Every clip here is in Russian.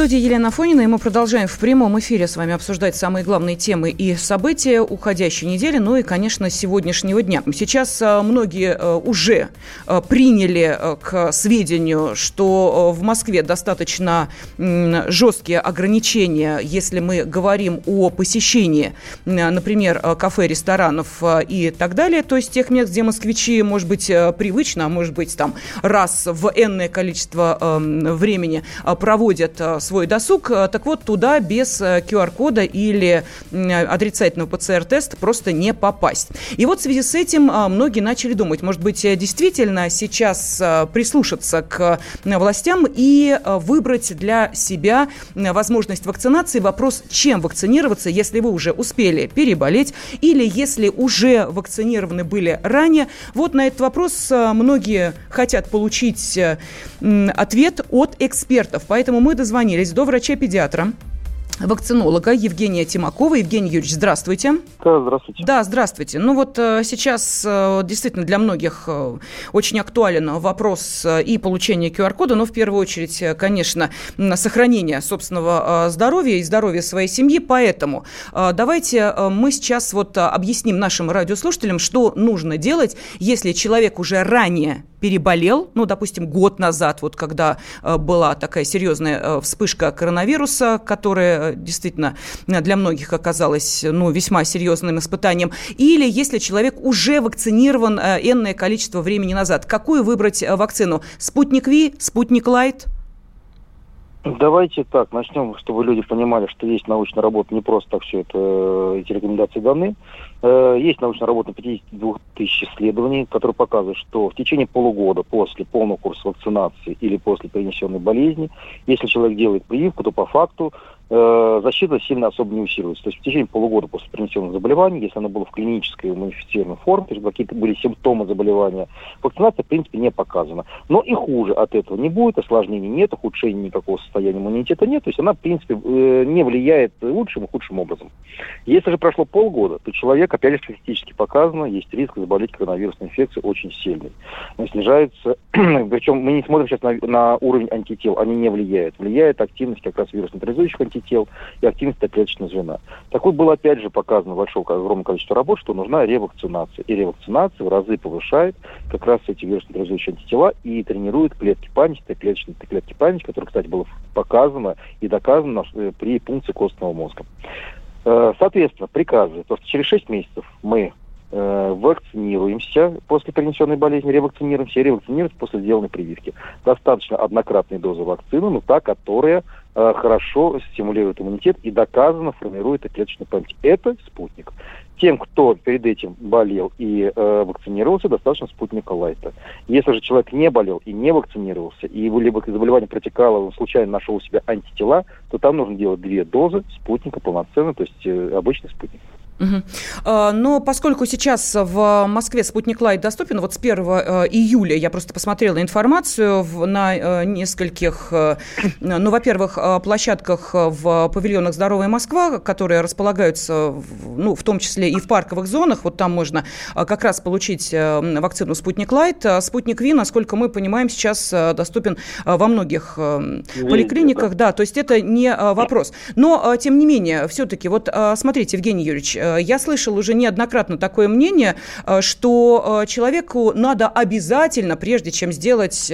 студии Елена Афонина, и мы продолжаем в прямом эфире с вами обсуждать самые главные темы и события уходящей недели, ну и, конечно, сегодняшнего дня. Сейчас а, многие а, уже а, приняли к сведению, что в Москве достаточно жесткие ограничения, если мы говорим о посещении, например, кафе, ресторанов и так далее, то есть тех мест, где москвичи, может быть, привычно, а может быть, там раз в энное количество времени проводят свой досуг. Э, так вот, туда без QR-кода э, или отрицательного ПЦР-теста просто не попасть. И вот в связи с этим э, многие начали думать, может быть, действительно сейчас прислушаться к властям и выбрать для себя возможность вакцинации. Вопрос, чем вакцинироваться, если вы уже успели переболеть или если уже вакцинированы были ранее. Вот на этот вопрос многие хотят получить ответ от экспертов. Поэтому мы дозвонились дозвонились до врача-педиатра вакцинолога Евгения Тимакова. Евгений Юрьевич, здравствуйте. Да, здравствуйте. Да, здравствуйте. Ну вот э, сейчас э, действительно для многих э, очень актуален вопрос и получения QR-кода, но в первую очередь, конечно, сохранение собственного здоровья и здоровья своей семьи. Поэтому давайте мы сейчас вот объясним нашим радиослушателям, что нужно делать, если человек уже ранее переболел, ну, допустим, год назад, вот когда была такая серьезная вспышка коронавируса, которая действительно для многих оказалось ну, весьма серьезным испытанием, или если человек уже вакцинирован э, энное количество времени назад. Какую выбрать э, вакцину? Спутник Ви, Спутник Лайт? Давайте так, начнем, чтобы люди понимали, что есть научная работа, не просто так все это, э, эти рекомендации даны. Есть научная работа на 52 тысяч исследований, которые показывают, что в течение полугода после полного курса вакцинации или после перенесенной болезни, если человек делает прививку, то по факту Э, защита сильно особо не усиливается. То есть в течение полугода после принесенного заболевания, если оно было в клинической модифицированной форме, то есть какие-то были симптомы заболевания, вакцинация, в принципе, не показана. Но и хуже от этого не будет, осложнений нет, ухудшения никакого состояния иммунитета нет, то есть она, в принципе, э, не влияет лучшим и худшим образом. Если же прошло полгода, то человек, опять же, статистически показано, есть риск заболеть коронавирусной инфекцией очень сильный. Он снижается, причем мы не смотрим сейчас на, на уровень антител, они не влияют. Влияет активность как раз вирусно-парализующих антител, тел и активность клеточного звена. Так вот, было опять же показано большое, огромное количество работ, что нужна ревакцинация. И ревакцинация в разы повышает как раз эти вирусно-парализующие антитела и тренирует клетки памяти, клеточные клетки памяти, которые, кстати, было показано и доказано э, при пункции костного мозга. Э, соответственно, приказы. То, что через 6 месяцев мы э, вакцинируемся после перенесенной болезни, ревакцинируемся и ревакцинируемся после сделанной прививки. Достаточно однократной дозы вакцины, но та, которая хорошо стимулирует иммунитет и доказано формирует клеточную память. Это спутник. Тем, кто перед этим болел и э, вакцинировался, достаточно спутника Лайта. Если же человек не болел и не вакцинировался, и его либо заболевание протекало, он случайно нашел у себя антитела, то там нужно делать две дозы спутника полноценно, то есть э, обычный спутник. Угу. Но поскольку сейчас в Москве спутник Лайт доступен, вот с 1 э, июля я просто посмотрела информацию на э, нескольких, э, ну, во-первых, площадках в павильонах «Здоровая Москва», которые располагаются, ну, в том числе и в парковых зонах, вот там можно как раз получить вакцину «Спутник Лайт». «Спутник V», насколько мы понимаем, сейчас доступен во многих поликлиниках, да, то есть это не вопрос. Но, тем не менее, все-таки, вот смотрите, Евгений Юрьевич, я слышал уже неоднократно такое мнение, э, что э, человеку надо обязательно, прежде чем сделать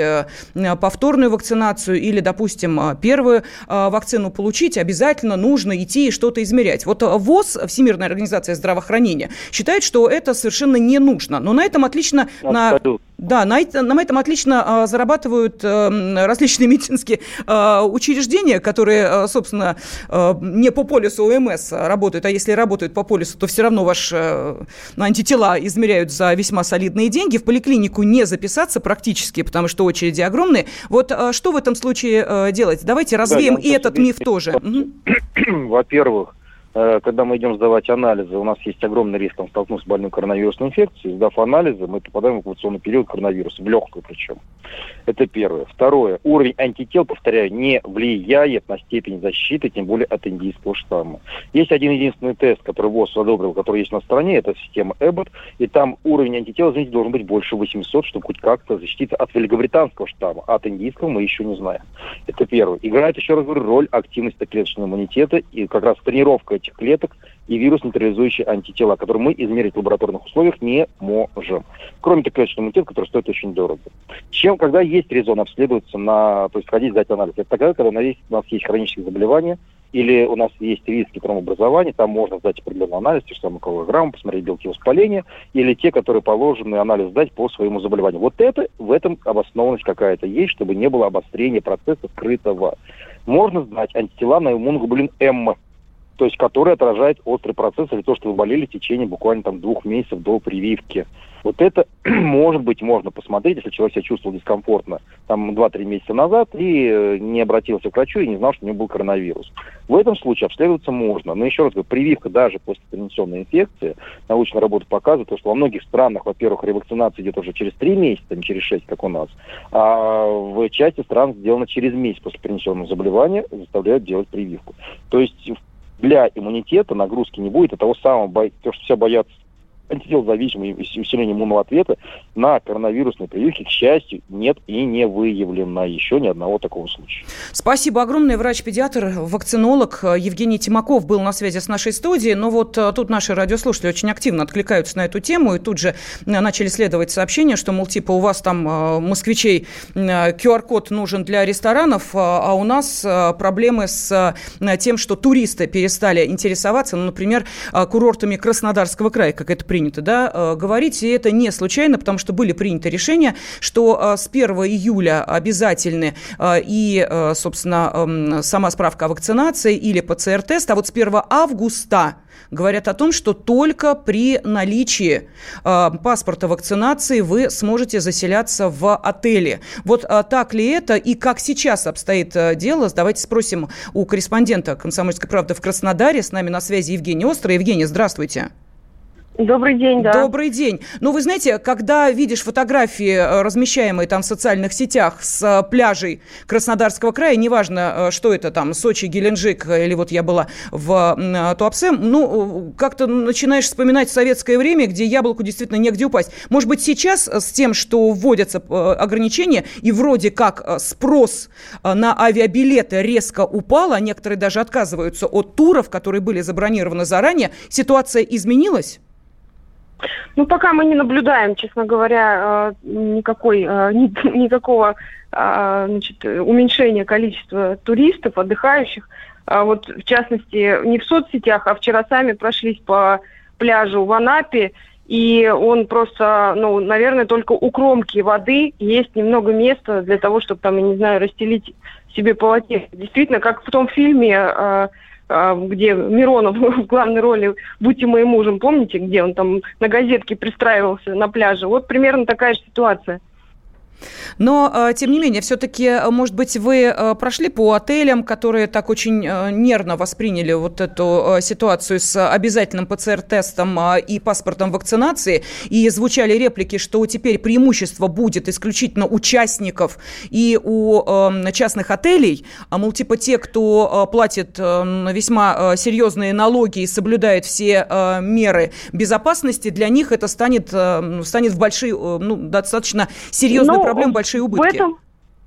повторную вакцинацию или, допустим, первую вакцину получить, обязательно нужно идти и что-то измерять. Вот ВОЗ, Всемирная организация здравоохранения, считает, что это совершенно не нужно. Но на этом отлично... Абсолютно. Да, на, на этом отлично а, зарабатывают а, различные медицинские а, учреждения, которые, а, собственно, а, не по полису ОМС работают, а если работают по полису, то все равно ваши а, антитела измеряют за весьма солидные деньги. В поликлинику не записаться практически, потому что очереди огромные. Вот а, что в этом случае а, делать? Давайте развеем да, и этот миф тоже. Во-первых, Э, когда мы идем сдавать анализы, у нас есть огромный риск там, столкнуться с больным коронавирусной инфекцией. Сдав анализы, мы попадаем в инкубационный период коронавируса, в легкую причем. Это первое. Второе. Уровень антител, повторяю, не влияет на степень защиты, тем более от индийского штамма. Есть один единственный тест, который ВОЗ одобрил, который есть на стране, это система Эббот, и там уровень антител, извините, должен быть больше 800, чтобы хоть как-то защититься от великобританского штамма. От индийского мы еще не знаем. Это первое. Играет, еще раз говорю, роль активности клеточного иммунитета, и как раз тренировка этих клеток и вирус нейтрализующие антитела, которые мы измерить в лабораторных условиях не можем. Кроме того, клеточный иммунитет, который стоит очень дорого. Чем, когда есть резон обследоваться, на, то есть ходить, сдать анализ, это тогда, когда у нас есть, у нас есть хронические заболевания, или у нас есть риски тромбообразования, там можно сдать определенный анализ, те же самые колограммы, посмотреть белки воспаления, или те, которые положены анализ сдать по своему заболеванию. Вот это, в этом обоснованность какая-то есть, чтобы не было обострения процесса скрытого. Можно сдать антитела на иммуноглобулин М, то есть который отражает острый процесс или то, что вы болели в течение буквально там двух месяцев до прививки. Вот это, может быть, можно посмотреть, если человек себя чувствовал дискомфортно там 2-3 месяца назад и э, не обратился к врачу и не знал, что у него был коронавирус. В этом случае обследоваться можно. Но еще раз говорю, прививка даже после перенесенной инфекции, научная работа показывает, что во многих странах, во-первых, ревакцинация идет уже через 3 месяца, не через 6, как у нас, а в части стран сделано через месяц после перенесенного заболевания, заставляют делать прививку. То есть для иммунитета нагрузки не будет, и того самого, то, что все боятся антител зависимый усиление иммунного ответа на коронавирусной прививке, к счастью, нет и не выявлено еще ни одного такого случая. Спасибо огромное. Врач-педиатр, вакцинолог Евгений Тимаков был на связи с нашей студией. Но вот э, тут наши радиослушатели очень активно откликаются на эту тему и тут же э, начали следовать сообщения, что, мол, типа у вас там э, москвичей QR-код нужен для ресторанов, а у нас проблемы с тем, что туристы перестали интересоваться, ну, например, курортами Краснодарского края, как это принято да, э, говорить, и это не случайно, потому что были приняты решения, что э, с 1 июля обязательны э, и, собственно, эм, сама справка о вакцинации или ПЦР-тест, а вот с 1 августа говорят о том, что только при наличии паспорта вакцинации вы сможете заселяться в отеле. Вот так ли это и как сейчас обстоит дело? Давайте спросим у корреспондента «Комсомольской правды» в Краснодаре. С нами на связи Евгений Острый. Евгений, здравствуйте. Добрый день, да. Добрый день. Ну, вы знаете, когда видишь фотографии, э, размещаемые там в социальных сетях с э, пляжей Краснодарского края, неважно, э, что это там, Сочи, Геленджик, или вот я была в Туапсе, ну, как-то начинаешь вспоминать советское время, где яблоку действительно негде упасть. Может быть, сейчас с тем, что вводятся ограничения, и вроде как спрос на авиабилеты резко упал, а некоторые даже отказываются от туров, которые были забронированы заранее, ситуация изменилась? Ну, пока мы не наблюдаем, честно говоря, э, никакой, э, никакого э, значит, уменьшения количества туристов, отдыхающих. А вот, в частности, не в соцсетях, а вчера сами прошлись по пляжу в Анапе, и он просто, ну, наверное, только у кромки воды есть немного места для того, чтобы там, я не знаю, расстелить себе полотенце. Действительно, как в том фильме где Миронов в главной роли «Будьте моим мужем», помните, где он там на газетке пристраивался на пляже? Вот примерно такая же ситуация. Но, э, тем не менее, все-таки, э, может быть, вы э, прошли по отелям, которые так очень нервно восприняли вот эту ситуацию с обязательным ПЦР-тестом и паспортом вакцинации, и звучали реплики, что теперь преимущество будет исключительно участников и у частных отелей, а, мол, типа те, кто платит весьма серьезные налоги и соблюдает все меры безопасности, для них это станет, станет в большие, ну, достаточно серьезной ну, проблем большие убытки. В этом,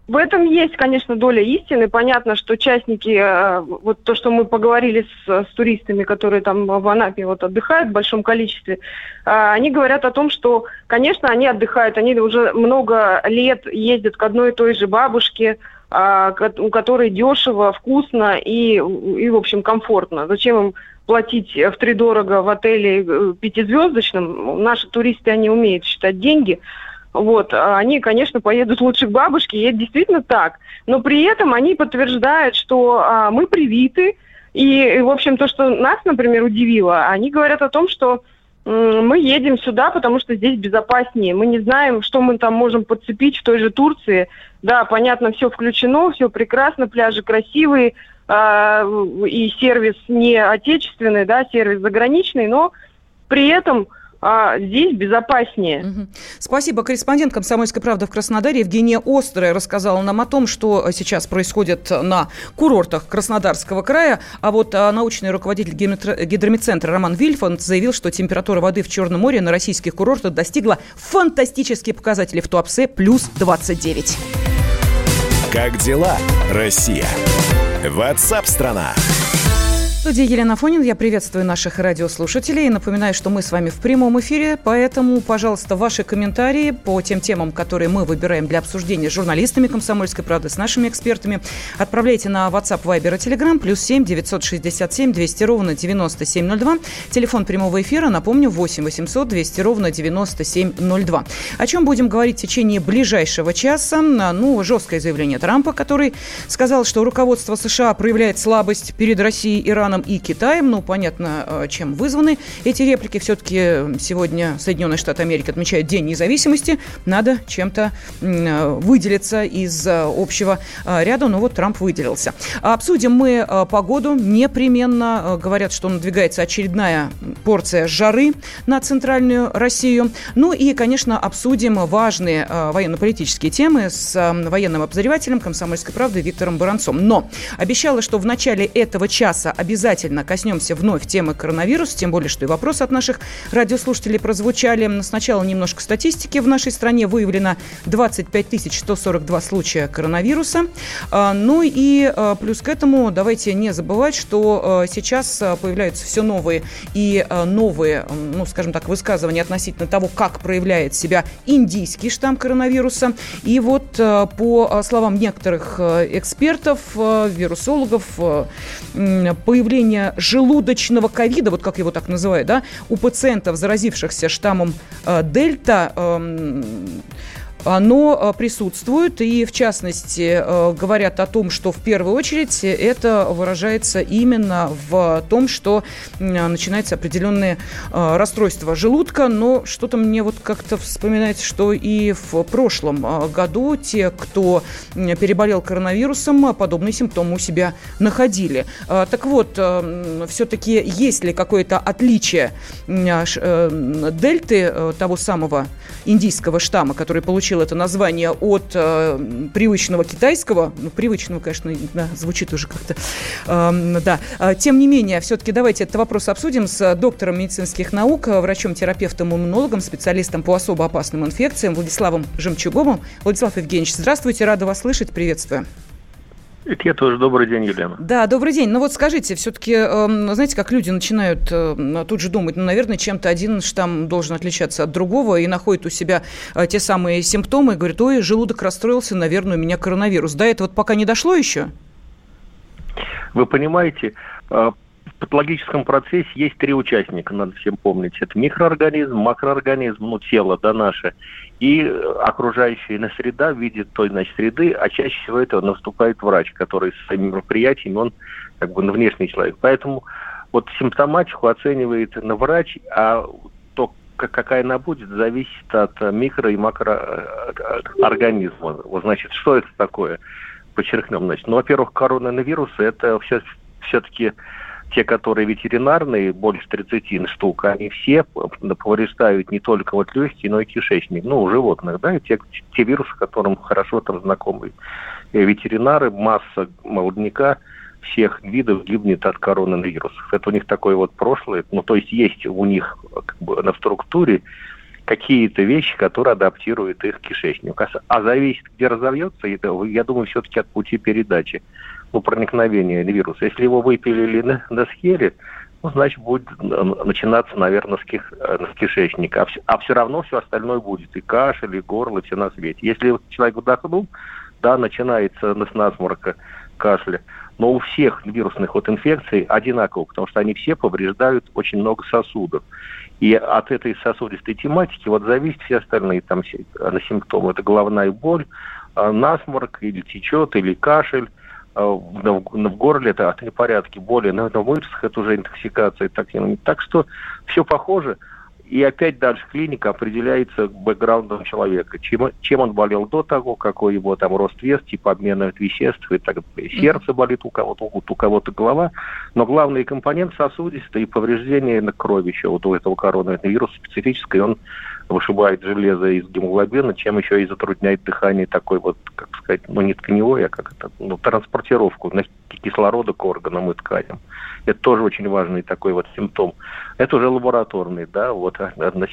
в этом есть, конечно, доля истины. Понятно, что частники, э, вот то, что мы поговорили с, с туристами, которые там в Анапе вот отдыхают в большом количестве, э, они говорят о том, что, конечно, они отдыхают, они уже много лет ездят к одной и той же бабушке, э, у которой дешево, вкусно и, и в общем, комфортно. Зачем им платить в три дорого в отеле пятизвездочном? Наши туристы, они умеют считать деньги – вот, а они, конечно, поедут лучше к бабушке, и это действительно так. Но при этом они подтверждают, что а, мы привиты, и, и, в общем, то, что нас, например, удивило, они говорят о том, что мы едем сюда, потому что здесь безопаснее. Мы не знаем, что мы там можем подцепить в той же Турции. Да, понятно, все включено, все прекрасно, пляжи красивые, э, и сервис не отечественный, да, сервис заграничный, но при этом а здесь безопаснее. Угу. Спасибо. Корреспондент «Комсомольской правды» в Краснодаре Евгения Острая рассказала нам о том, что сейчас происходит на курортах Краснодарского края. А вот а, научный руководитель гидромедцентра Роман Вильфанд заявил, что температура воды в Черном море на российских курортах достигла фантастические показатели в Туапсе плюс 29. Как дела, Россия? Ватсап-страна! страна студии Елена Фонин. Я приветствую наших радиослушателей. И напоминаю, что мы с вами в прямом эфире, поэтому, пожалуйста, ваши комментарии по тем темам, которые мы выбираем для обсуждения с журналистами «Комсомольской правды», с нашими экспертами, отправляйте на WhatsApp, Viber и Telegram, плюс 7 967 200 ровно 9702. Телефон прямого эфира, напомню, 8 800 200 ровно 9702. О чем будем говорить в течение ближайшего часа? Ну, жесткое заявление Трампа, который сказал, что руководство США проявляет слабость перед Россией, Ираном, Ираном и Китаем. Ну, понятно, э, чем вызваны эти реплики. Все-таки сегодня Соединенные Штаты Америки отмечают День независимости. Надо чем-то э, выделиться из э, общего ряда. Но вот Трамп выделился. Обсудим мы погоду непременно. Говорят, что надвигается очередная порция жары на центральную Россию. Ну и, конечно, обсудим важные военно-политические темы с военным обозревателем «Комсомольской правды» Виктором Баранцом. Но обещала, что в начале этого часа обязательно обязательно коснемся вновь темы коронавируса, тем более, что и вопросы от наших радиослушателей прозвучали. Сначала немножко статистики. В нашей стране выявлено 25 142 случая коронавируса. А, ну и а, плюс к этому давайте не забывать, что а, сейчас появляются все новые и новые, ну, скажем так, высказывания относительно того, как проявляет себя индийский штамм коронавируса. И вот по словам некоторых экспертов, вирусологов, появляется выявления желудочного ковида, вот как его так называют, да, у пациентов, заразившихся штаммом э, Дельта, э, оно э, присутствует, и в частности э, говорят о том, что в первую очередь это выражается именно в том, что начинается определенное э, расстройство желудка, но что-то мне вот как-то вспоминается, что и в прошлом году те, кто переболел коронавирусом, подобные симптомы у себя находили. Так вот, все-таки есть ли какое-то отличие дельты того самого индийского штамма, который получил получил это название от э, привычного китайского. Ну, привычного, конечно, да, звучит уже как-то. Э, да. А, тем не менее, все-таки давайте этот вопрос обсудим с доктором медицинских наук, врачом-терапевтом, иммунологом, специалистом по особо опасным инфекциям Владиславом Жемчуговым. Владислав Евгеньевич, здравствуйте, рада вас слышать, приветствую. Это я тоже. Добрый день, Елена. Да, добрый день. Ну вот скажите, все-таки, э, знаете, как люди начинают э, тут же думать, ну, наверное, чем-то один штамм должен отличаться от другого и находят у себя э, те самые симптомы и говорят, ой, желудок расстроился, наверное, у меня коронавирус. До этого вот пока не дошло еще? Вы понимаете, э, патологическом процессе есть три участника, надо всем помнить. Это микроорганизм, макроорганизм, ну, тело, да, наше, и окружающая среда в виде той, значит, среды, а чаще всего это наступает врач, который с своими мероприятиями, он как бы на внешний человек. Поэтому вот симптоматику оценивает на врач, а то, какая она будет, зависит от микро- и макроорганизма. Вот, значит, что это такое? Подчеркнем, значит. Ну, во-первых, коронавирусы, это все, все-таки те, которые ветеринарные, больше 30 штук, они все повреждают не только вот легкие, но и кишечник, ну, у животных, да, и те, те вирусы, которым хорошо там знакомы э, ветеринары, масса молодняка всех видов гибнет от коронавирусов. Это у них такое вот прошлое, ну, то есть есть у них как бы на структуре какие-то вещи, которые адаптируют их кишечник. А, а зависит, где разовьется, я думаю, все-таки от пути передачи ну, проникновения вируса. Если его выпилили на, на схере, ну, значит, будет начинаться, наверное, с, киш, э, с кишечника. А все, а все равно все остальное будет. И кашель, и горло, и все на свете. Если человек вдохнул, да, начинается с насморка, кашля. Но у всех вирусных вот инфекций одинаково, потому что они все повреждают очень много сосудов. И от этой сосудистой тематики вот зависят все остальные там симптомы. Это головная боль, э, насморк, или течет, или кашель, Э, в, в горле это непорядки, боли, на, на мышцах это уже интоксикация токсинами. Так что все похоже. и опять дальше клиника определяется бэкграундом человека. Чем, чем он болел до того, какой его там рост вес, тип обмена веществ и так далее. Сердце болит у кого-то, у кого-то голова. Но главный компонент сосудистый и повреждение на крови еще вот у этого коронавируса специфической, он вышибает железо из гемоглобина, чем еще и затрудняет дыхание такой вот, как сказать, ну не тканевой, а как это, ну, транспортировку кислорода к органам и тканям. Это тоже очень важный такой вот симптом. Это уже лабораторный, да, вот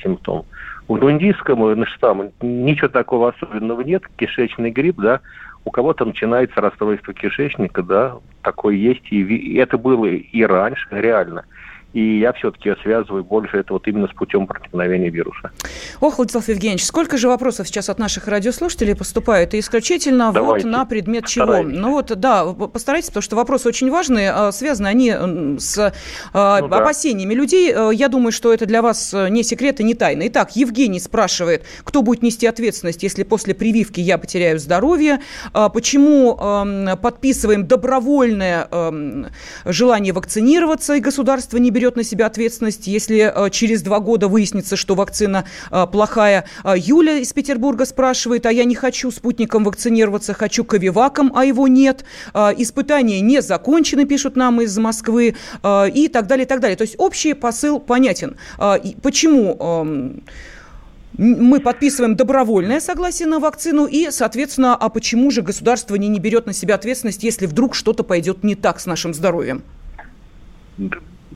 симптом. У индийского штамма ничего такого особенного нет, кишечный грипп, да, у кого-то начинается расстройство кишечника, да, такое есть, и это было и раньше, реально – и я все-таки связываю больше это вот именно с путем проникновения вируса. Ох, Владислав Евгеньевич, сколько же вопросов сейчас от наших радиослушателей поступает, и исключительно Давайте. вот на предмет чего? Постарайтесь. Ну вот, да, постарайтесь, потому что вопросы очень важные, а, связаны они с а, ну, опасениями да. людей. А, я думаю, что это для вас не секрет и не тайна. Итак, Евгений спрашивает, кто будет нести ответственность, если после прививки я потеряю здоровье? Почему подписываем добровольное желание вакцинироваться, и государство не берет берет на себя ответственность, если э, через два года выяснится, что вакцина э, плохая. Э, Юля из Петербурга спрашивает, а я не хочу спутником вакцинироваться, хочу ковиваком, а его нет. Испытания не закончены, пишут нам из Москвы, и так далее, и так далее. То есть общий посыл понятен. Почему эм, мы подписываем добровольное согласие на вакцину, и, соответственно, а почему же государство не, не берет на себя ответственность, если вдруг что-то пойдет не так с нашим здоровьем?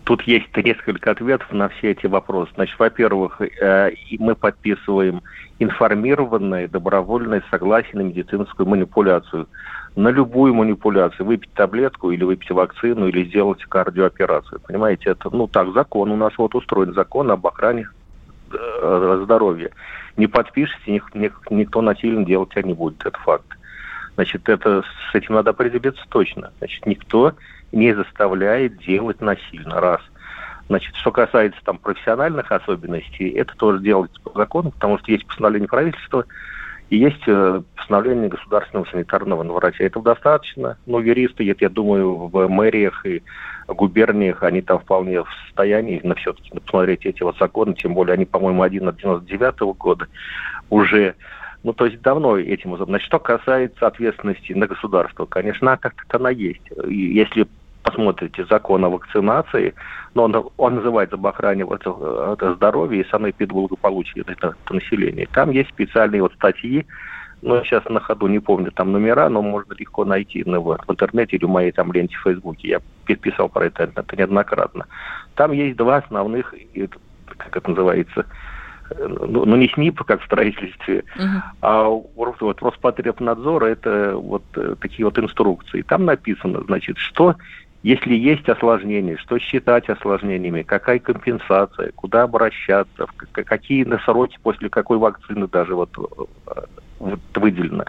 Тут есть несколько ответов на все эти вопросы. Значит, во-первых, э, мы подписываем информированное добровольное согласие на медицинскую манипуляцию. На любую манипуляцию. Выпить таблетку или выпить вакцину или сделать кардиооперацию. Понимаете, это, ну так, закон. У нас вот устроен закон об охране э, здоровья. Не подпишите, ник, ник, никто насильно делать тебя не будет. Это факт. Значит, это, с этим надо определиться точно. Значит, никто не заставляет делать насильно, раз. Значит, что касается там профессиональных особенностей, это тоже делается по закону, потому что есть постановление правительства и есть э, постановление государственного санитарного врача. Этого достаточно. Но юристы, я, я думаю, в мэриях и губерниях, они там вполне в состоянии на все-таки посмотреть эти вот законы, тем более они, по-моему, один от 99 -го года уже ну, то есть давно этим Значит, что касается ответственности на государство, конечно, как-то она есть. И если посмотрите закон о вакцинации, но он, он называется об охране вот, это здоровья и санэпидблагополучия это, это населения. Там есть специальные вот статьи, ну, сейчас на ходу не помню там номера, но можно легко найти ну, в, в интернете или в моей там ленте в Фейсбуке. Я писал про это, это неоднократно. Там есть два основных, как это называется, ну, ну не СНИП, как в строительстве, uh-huh. а вот, вот Роспотребнадзора это вот э, такие вот инструкции. Там написано, значит, что если есть осложнения, что считать осложнениями, какая компенсация, куда обращаться, какие на сроки после какой вакцины даже вот, э, вот выделено.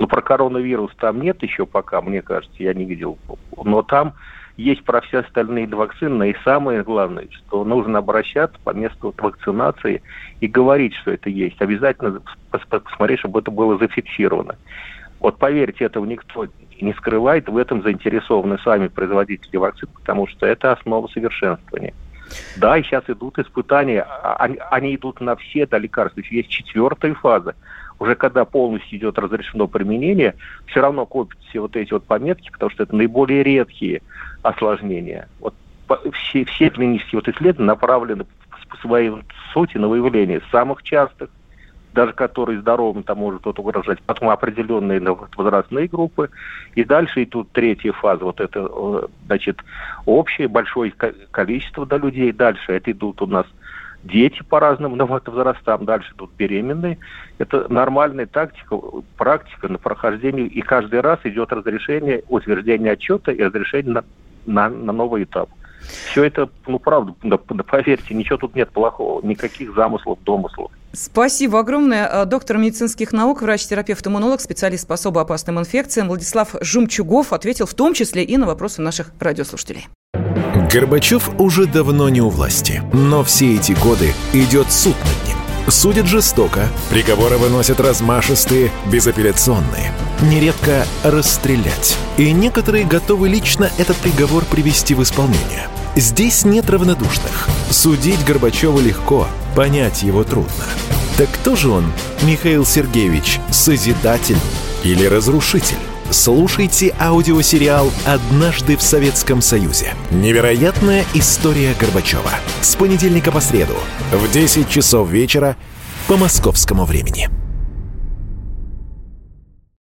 Но про коронавирус там нет еще пока, мне кажется, я не видел. Но там есть про все остальные вакцины, и самое главное, что нужно обращаться по месту вакцинации и говорить, что это есть. Обязательно посмотреть, чтобы это было зафиксировано. Вот поверьте, этого никто не скрывает, в этом заинтересованы сами производители вакцин, потому что это основа совершенствования. Да, и сейчас идут испытания, а, они, они идут на все до лекарств. Есть четвертая фаза – уже когда полностью идет разрешено применение, все равно копят все вот эти вот пометки, потому что это наиболее редкие осложнения. Вот все, все клинические вот исследования направлены по своей сути на выявление самых частых, даже которые здоровым там может вот угрожать, потом определенные возрастные группы, и дальше идут третья фаза, вот это, э, значит, общее большое количество да, людей, дальше это идут у нас дети по разным возрастам, дальше тут беременные. Это нормальная тактика, практика на прохождение, и каждый раз идет разрешение, утверждение отчета и разрешение на, на, на новый этап. Все это, ну, правда, да, да, поверьте, ничего тут нет плохого, никаких замыслов, домыслов. Спасибо огромное. Э, доктор медицинских наук, врач-терапевт, иммунолог, специалист по особо опасным инфекциям Владислав Жумчугов ответил в том числе и на вопросы наших радиослушателей. Горбачев уже давно не у власти, но все эти годы идет суд над ним. Судят жестоко, приговоры выносят размашистые, безапелляционные. Нередко расстрелять. И некоторые готовы лично этот приговор привести в исполнение. Здесь нет равнодушных. Судить Горбачева легко – Понять его трудно. Так кто же он, Михаил Сергеевич, созидатель или разрушитель? Слушайте аудиосериал «Однажды в Советском Союзе». Невероятная история Горбачева. С понедельника по среду в 10 часов вечера по московскому времени.